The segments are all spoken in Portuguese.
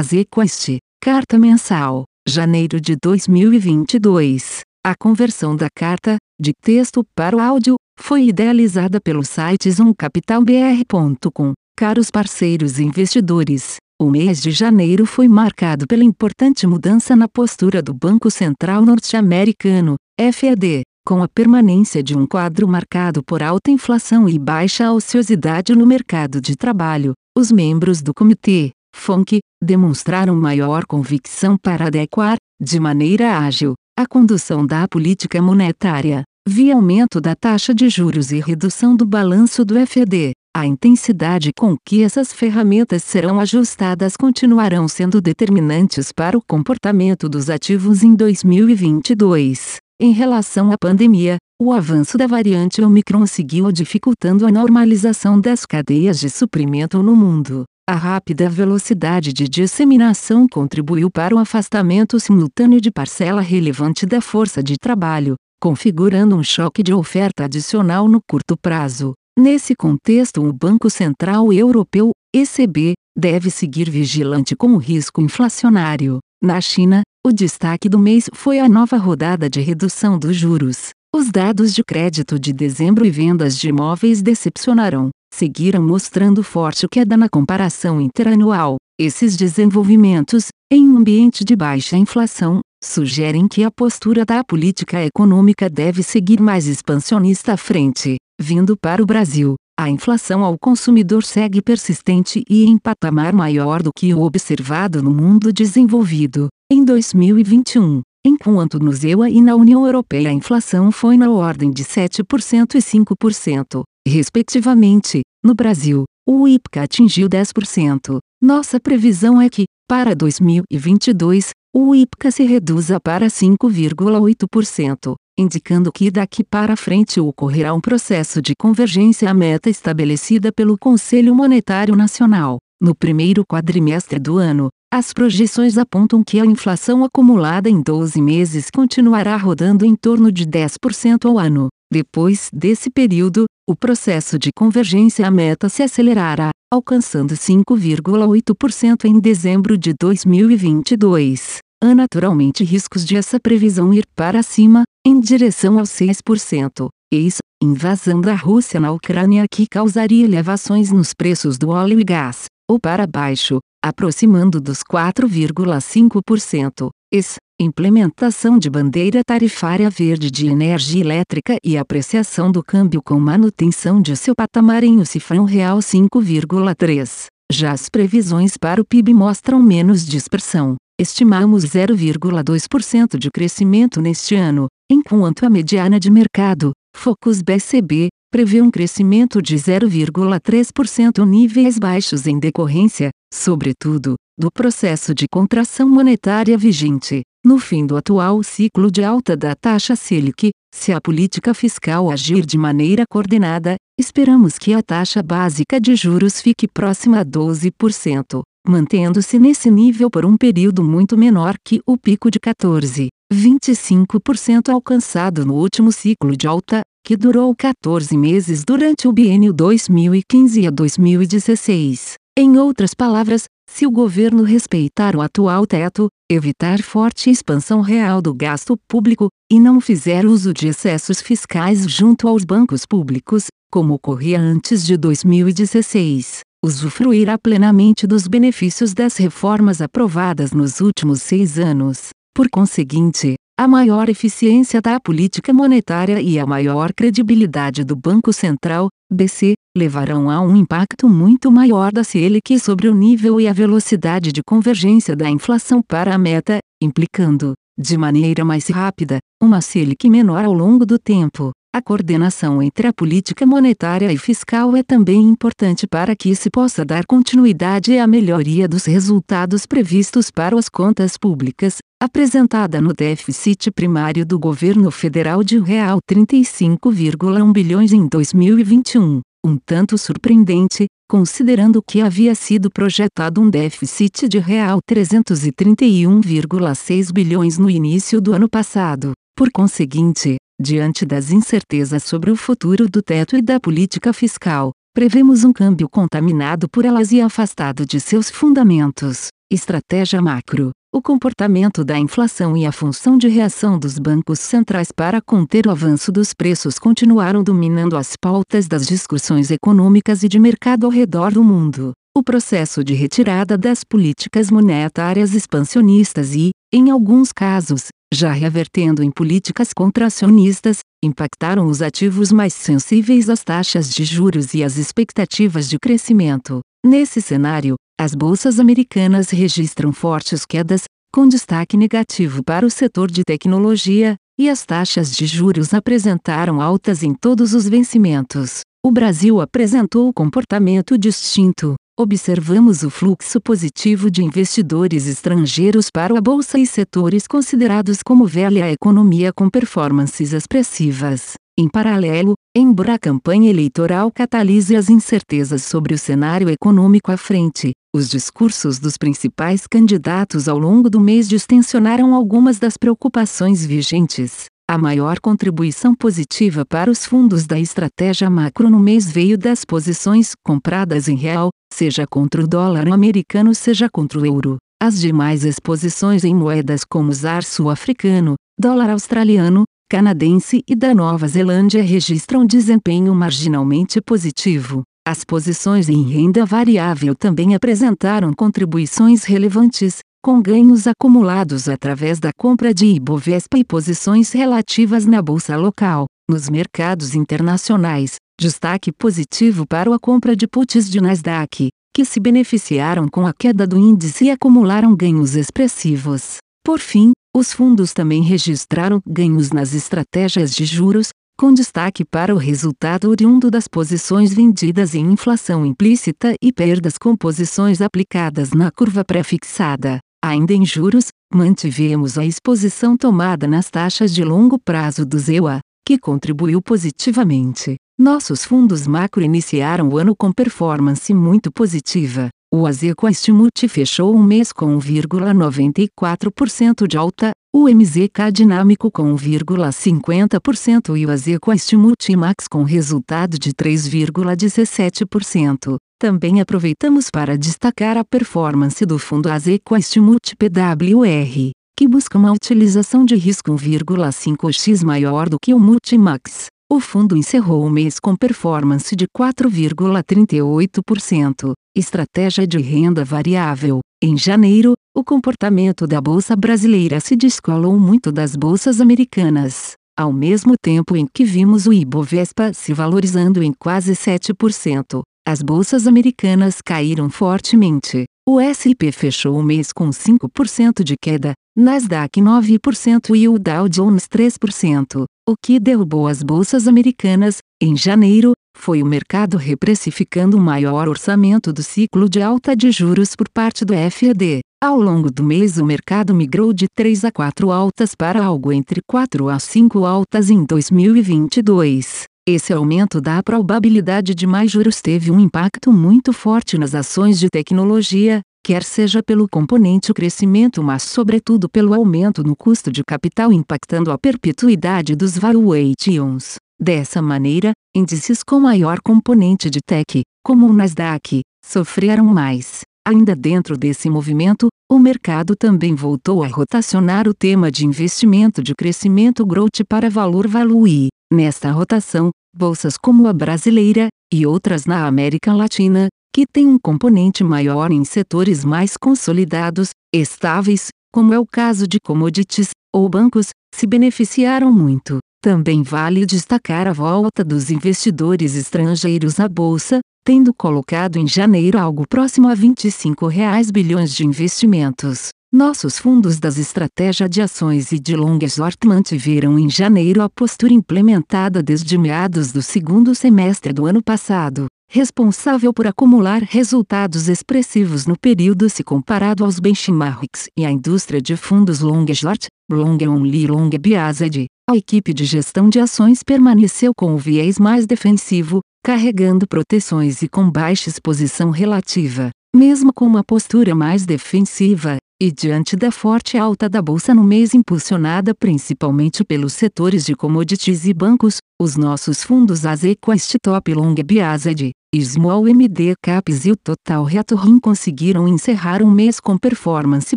Azequest, Carta Mensal, janeiro de 2022. A conversão da carta, de texto para o áudio, foi idealizada pelo site zoomcapitalbr.com. Caros parceiros e investidores, o mês de janeiro foi marcado pela importante mudança na postura do Banco Central Norte-Americano, FED, com a permanência de um quadro marcado por alta inflação e baixa ociosidade no mercado de trabalho. Os membros do comitê, FONC, demonstraram maior convicção para adequar, de maneira ágil, a condução da política monetária, via aumento da taxa de juros e redução do balanço do FED. A intensidade com que essas ferramentas serão ajustadas continuarão sendo determinantes para o comportamento dos ativos em 2022. Em relação à pandemia, o avanço da variante Omicron seguiu dificultando a normalização das cadeias de suprimento no mundo. A rápida velocidade de disseminação contribuiu para o afastamento simultâneo de parcela relevante da força de trabalho, configurando um choque de oferta adicional no curto prazo. Nesse contexto, o Banco Central Europeu, ECB, deve seguir vigilante com o risco inflacionário. Na China, o destaque do mês foi a nova rodada de redução dos juros. Os dados de crédito de dezembro e vendas de imóveis decepcionaram, seguiram mostrando forte queda na comparação interanual. Esses desenvolvimentos, em um ambiente de baixa inflação, sugerem que a postura da política econômica deve seguir mais expansionista à frente. Vindo para o Brasil, a inflação ao consumidor segue persistente e em patamar maior do que o observado no mundo desenvolvido. Em 2021, enquanto no ZEUA e na União Europeia a inflação foi na ordem de 7% e 5%, respectivamente, no Brasil, o IPCA atingiu 10%. Nossa previsão é que, para 2022, o IPCA se reduza para 5,8% indicando que daqui para frente ocorrerá um processo de convergência à meta estabelecida pelo Conselho Monetário Nacional. No primeiro quadrimestre do ano, as projeções apontam que a inflação acumulada em 12 meses continuará rodando em torno de 10% ao ano. Depois desse período, o processo de convergência à meta se acelerará, alcançando 5,8% em dezembro de 2022. Há naturalmente riscos de essa previsão ir para cima, em direção aos 6%. Eis, invasão da Rússia na Ucrânia que causaria elevações nos preços do óleo e gás, ou para baixo, aproximando dos 4,5%. Eis, implementação de bandeira tarifária verde de energia elétrica e apreciação do câmbio com manutenção de seu patamar em o cifrão real 5,3. Já as previsões para o PIB mostram menos dispersão. Estimamos 0,2% de crescimento neste ano, enquanto a mediana de mercado, Focus BCB, prevê um crescimento de 0,3% níveis baixos em decorrência, sobretudo, do processo de contração monetária vigente. No fim do atual ciclo de alta da taxa Selic, se a política fiscal agir de maneira coordenada, esperamos que a taxa básica de juros fique próxima a 12% mantendo-se nesse nível por um período muito menor que o pico de 14,25% alcançado no último ciclo de alta, que durou 14 meses durante o biênio 2015 a 2016. Em outras palavras, se o governo respeitar o atual teto, evitar forte expansão real do gasto público, e não fizer uso de excessos fiscais junto aos bancos públicos, como ocorria antes de 2016, usufruirá plenamente dos benefícios das reformas aprovadas nos últimos seis anos. Por conseguinte, a maior eficiência da política monetária e a maior credibilidade do Banco Central, BC, levarão a um impacto muito maior da Selic sobre o nível e a velocidade de convergência da inflação para a meta, implicando, de maneira mais rápida, uma Selic menor ao longo do tempo. A coordenação entre a política monetária e fiscal é também importante para que se possa dar continuidade à melhoria dos resultados previstos para as contas públicas, apresentada no déficit primário do governo federal de R$ 35,1 bilhões em 2021, um tanto surpreendente, considerando que havia sido projetado um déficit de R$ 331,6 bilhões no início do ano passado. Por conseguinte, diante das incertezas sobre o futuro do teto e da política fiscal, prevemos um câmbio contaminado por elas e afastado de seus fundamentos. Estratégia macro. O comportamento da inflação e a função de reação dos bancos centrais para conter o avanço dos preços continuaram dominando as pautas das discussões econômicas e de mercado ao redor do mundo. O processo de retirada das políticas monetárias expansionistas e, em alguns casos, já revertendo em políticas contracionistas, impactaram os ativos mais sensíveis às taxas de juros e às expectativas de crescimento. Nesse cenário, as bolsas americanas registram fortes quedas, com destaque negativo para o setor de tecnologia, e as taxas de juros apresentaram altas em todos os vencimentos. O Brasil apresentou comportamento distinto. Observamos o fluxo positivo de investidores estrangeiros para a bolsa e setores considerados como velha economia com performances expressivas. Em paralelo, embora a campanha eleitoral catalise as incertezas sobre o cenário econômico à frente, os discursos dos principais candidatos ao longo do mês distensionaram algumas das preocupações vigentes. A maior contribuição positiva para os fundos da estratégia macro no mês veio das posições compradas em real, seja contra o dólar americano, seja contra o euro. As demais exposições em moedas como ZAR sul-africano, dólar australiano, canadense e da Nova Zelândia registram desempenho marginalmente positivo. As posições em renda variável também apresentaram contribuições relevantes, com ganhos acumulados através da compra de Ibovespa e posições relativas na bolsa local. Nos mercados internacionais, destaque positivo para a compra de puts de Nasdaq, que se beneficiaram com a queda do índice e acumularam ganhos expressivos. Por fim, os fundos também registraram ganhos nas estratégias de juros, com destaque para o resultado oriundo das posições vendidas em inflação implícita e perdas com posições aplicadas na curva pré-fixada. Ainda em juros, mantivemos a exposição tomada nas taxas de longo prazo do ZEUA, que contribuiu positivamente. Nossos fundos macro iniciaram o ano com performance muito positiva, o Azeco Estimute fechou um mês com 1,94% de alta, o MZK Dinâmico com 1,50% e o Azeco Estimute Max com resultado de 3,17%. Também aproveitamos para destacar a performance do fundo Azeco Estimute PWR, que busca uma utilização de risco 1,5x maior do que o Multimax. O fundo encerrou o mês com performance de 4,38%. Estratégia de renda variável. Em janeiro, o comportamento da bolsa brasileira se descolou muito das bolsas americanas, ao mesmo tempo em que vimos o Ibovespa se valorizando em quase 7%. As bolsas americanas caíram fortemente. O S&P fechou o mês com 5% de queda, Nasdaq 9% e o Dow Jones 3%. O que derrubou as bolsas americanas, em janeiro, foi o mercado reprecificando o maior orçamento do ciclo de alta de juros por parte do FED. Ao longo do mês, o mercado migrou de 3 a 4 altas para algo entre 4 a 5 altas em 2022. Esse aumento da probabilidade de mais juros teve um impacto muito forte nas ações de tecnologia, quer seja pelo componente crescimento, mas sobretudo pelo aumento no custo de capital impactando a perpetuidade dos valuations. Dessa maneira, índices com maior componente de tech, como o Nasdaq, sofreram mais. Ainda dentro desse movimento, o mercado também voltou a rotacionar o tema de investimento de crescimento growth para valor value. Nesta rotação, bolsas como a brasileira, e outras na América Latina, que têm um componente maior em setores mais consolidados, estáveis, como é o caso de commodities, ou bancos, se beneficiaram muito. Também vale destacar a volta dos investidores estrangeiros à bolsa, tendo colocado em janeiro algo próximo a 25 reais bilhões de investimentos. Nossos fundos das estratégias de ações e de long short mantiveram em janeiro a postura implementada desde meados do segundo semestre do ano passado, responsável por acumular resultados expressivos no período se comparado aos benchmarks e à indústria de fundos long short, long only long biased. A equipe de gestão de ações permaneceu com o viés mais defensivo, carregando proteções e com baixa exposição relativa. Mesmo com uma postura mais defensiva, e diante da forte alta da bolsa no mês impulsionada principalmente pelos setores de commodities e bancos, os nossos fundos Azequest Top Long Biased, Small MD Caps e o Total Return conseguiram encerrar um mês com performance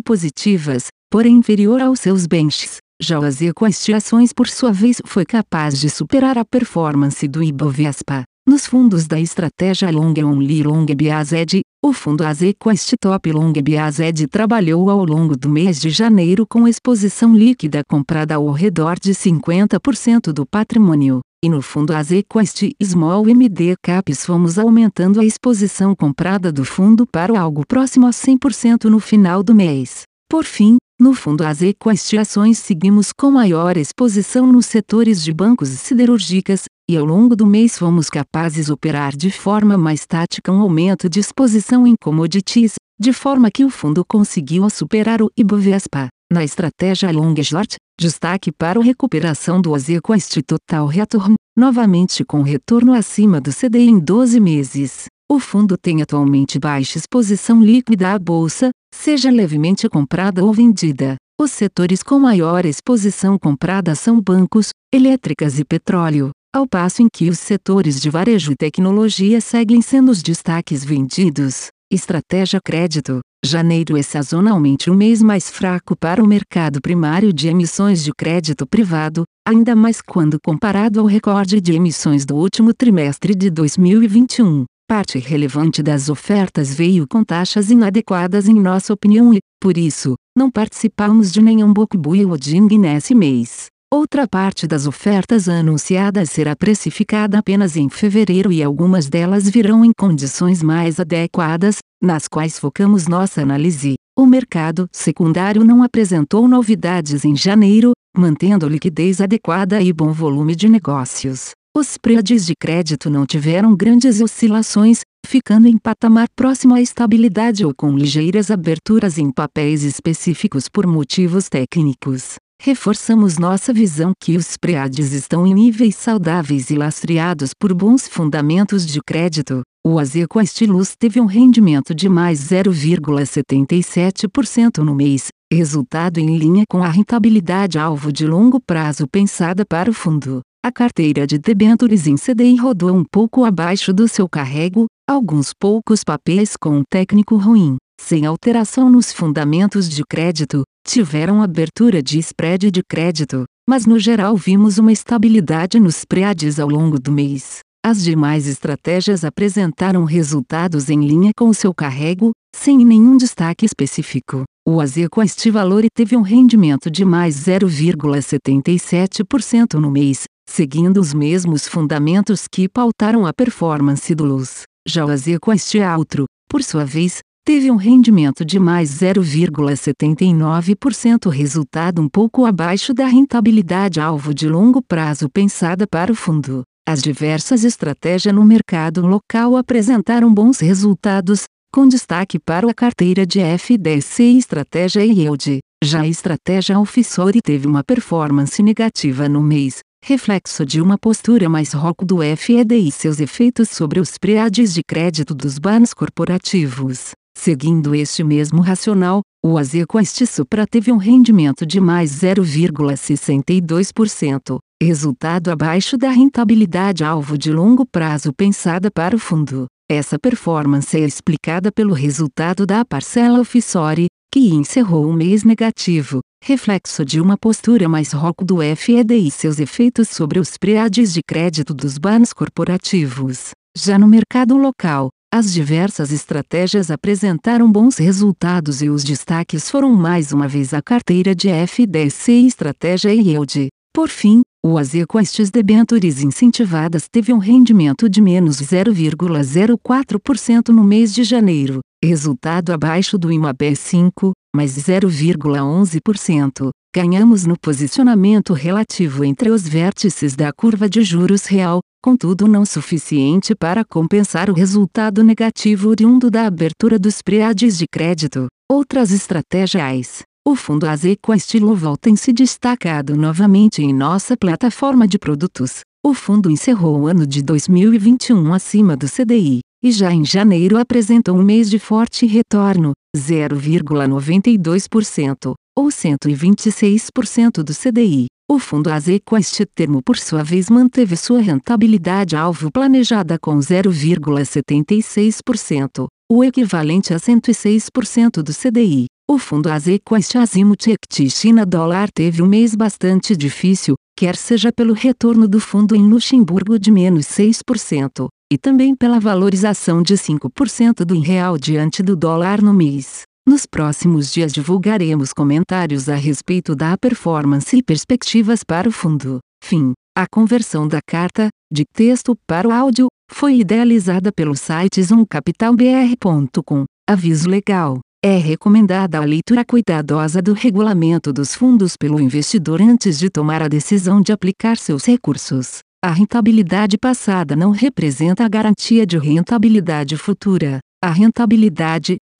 positivas, porém inferior aos seus benches. Já o Azequest Ações por sua vez foi capaz de superar a performance do Ibovespa. Nos fundos da estratégia Long Only Long Biased, o fundo Azequest Top Long Biased trabalhou ao longo do mês de janeiro com exposição líquida comprada ao redor de 50% do patrimônio. E no fundo Azequest Small MD Caps fomos aumentando a exposição comprada do fundo para algo próximo a 100% no final do mês. Por fim, no fundo as equastiações seguimos com maior exposição nos setores de bancos e siderúrgicas, e ao longo do mês fomos capazes de operar de forma mais tática um aumento de exposição em commodities, de forma que o fundo conseguiu superar o Ibovespa. Na estratégia long short, destaque para a recuperação do Azequest Total Return, novamente com retorno acima do CDI em 12 meses. O fundo tem atualmente baixa exposição líquida à bolsa, seja levemente comprada ou vendida. Os setores com maior exposição comprada são bancos, elétricas e petróleo, ao passo em que os setores de varejo e tecnologia seguem sendo os destaques vendidos. Estratégia Crédito Janeiro é sazonalmente um mês mais fraco para o mercado primário de emissões de crédito privado, ainda mais quando comparado ao recorde de emissões do último trimestre de 2021. Parte relevante das ofertas veio com taxas inadequadas em nossa opinião e, por isso, não participamos de nenhum book building nesse mês. Outra parte das ofertas anunciadas será precificada apenas em fevereiro e algumas delas virão em condições mais adequadas, nas quais focamos nossa análise. O mercado secundário não apresentou novidades em janeiro, mantendo liquidez adequada e bom volume de negócios. Os spreads de crédito não tiveram grandes oscilações, ficando em patamar próximo à estabilidade ou com ligeiras aberturas em papéis específicos por motivos técnicos. Reforçamos nossa visão que os spreads estão em níveis saudáveis e lastreados por bons fundamentos de crédito. O Azeco Estilus teve um rendimento de mais 0,77% no mês, resultado em linha com a rentabilidade alvo de longo prazo pensada para o fundo. A carteira de debentures em CDI rodou um pouco abaixo do seu carrego, alguns poucos papéis com um técnico ruim, sem alteração nos fundamentos de crédito, tiveram abertura de spread de crédito, mas no geral vimos uma estabilidade nos spreads ao longo do mês. As demais estratégias apresentaram resultados em linha com o seu carrego, sem nenhum destaque específico. O Azeco Estivalore teve um rendimento de mais 0,77% no mês, seguindo os mesmos fundamentos que pautaram a performance do Luz. Já o Azequest Altro, por sua vez, teve um rendimento de mais 0,79%, resultado um pouco abaixo da rentabilidade alvo de longo prazo pensada para o fundo. As diversas estratégias no mercado local apresentaram bons resultados, com destaque para a carteira de FDC e estratégia Yield. Já a estratégia Offshore teve uma performance negativa no mês, reflexo de uma postura mais rock do FED e seus efeitos sobre os preades de crédito dos bans corporativos. Seguindo este mesmo racional, o Azequest Supra teve um rendimento de mais 0,62%, resultado abaixo da rentabilidade alvo de longo prazo pensada para o fundo. Essa performance é explicada pelo resultado da parcela offshore, que encerrou o mês negativo, reflexo de uma postura mais rock do FED e seus efeitos sobre os preades de crédito dos bans corporativos. Já no mercado local, as diversas estratégias apresentaram bons resultados e os destaques foram mais uma vez a carteira de FDC e estratégia Yield. Por fim, o Azequest Debentures incentivadas teve um rendimento de menos 0,04% no mês de janeiro, resultado abaixo do IMAB 5, mais 0,11%. Ganhamos no posicionamento relativo entre os vértices da curva de juros real, contudo não suficiente para compensar o resultado negativo oriundo da abertura dos preades de crédito. Outras estratégias. O fundo Azequa Estiloval tem se destacado novamente em nossa plataforma de produtos. O fundo encerrou o ano de 2021 acima do CDI, e já em janeiro apresentou um mês de forte retorno, 0,92%, ou 126% do CDI. O fundo Azeco este termo por sua vez manteve sua rentabilidade alvo planejada com 0,76%, o equivalente a 106% do CDI. O fundo Azeco este Azimuth Equity China dólar teve um mês bastante difícil, quer seja pelo retorno do fundo em Luxemburgo de menos 6%, e também pela valorização de 5% do real diante do dólar no mês. Nos próximos dias divulgaremos comentários a respeito da performance e perspectivas para o fundo. Fim. A conversão da carta, de texto para o áudio, foi idealizada pelo site zoomcapitalbr.com. Aviso legal. É recomendada a leitura cuidadosa do regulamento dos fundos pelo investidor antes de tomar a decisão de aplicar seus recursos. A rentabilidade passada não representa a garantia de rentabilidade futura. A rentabilidade,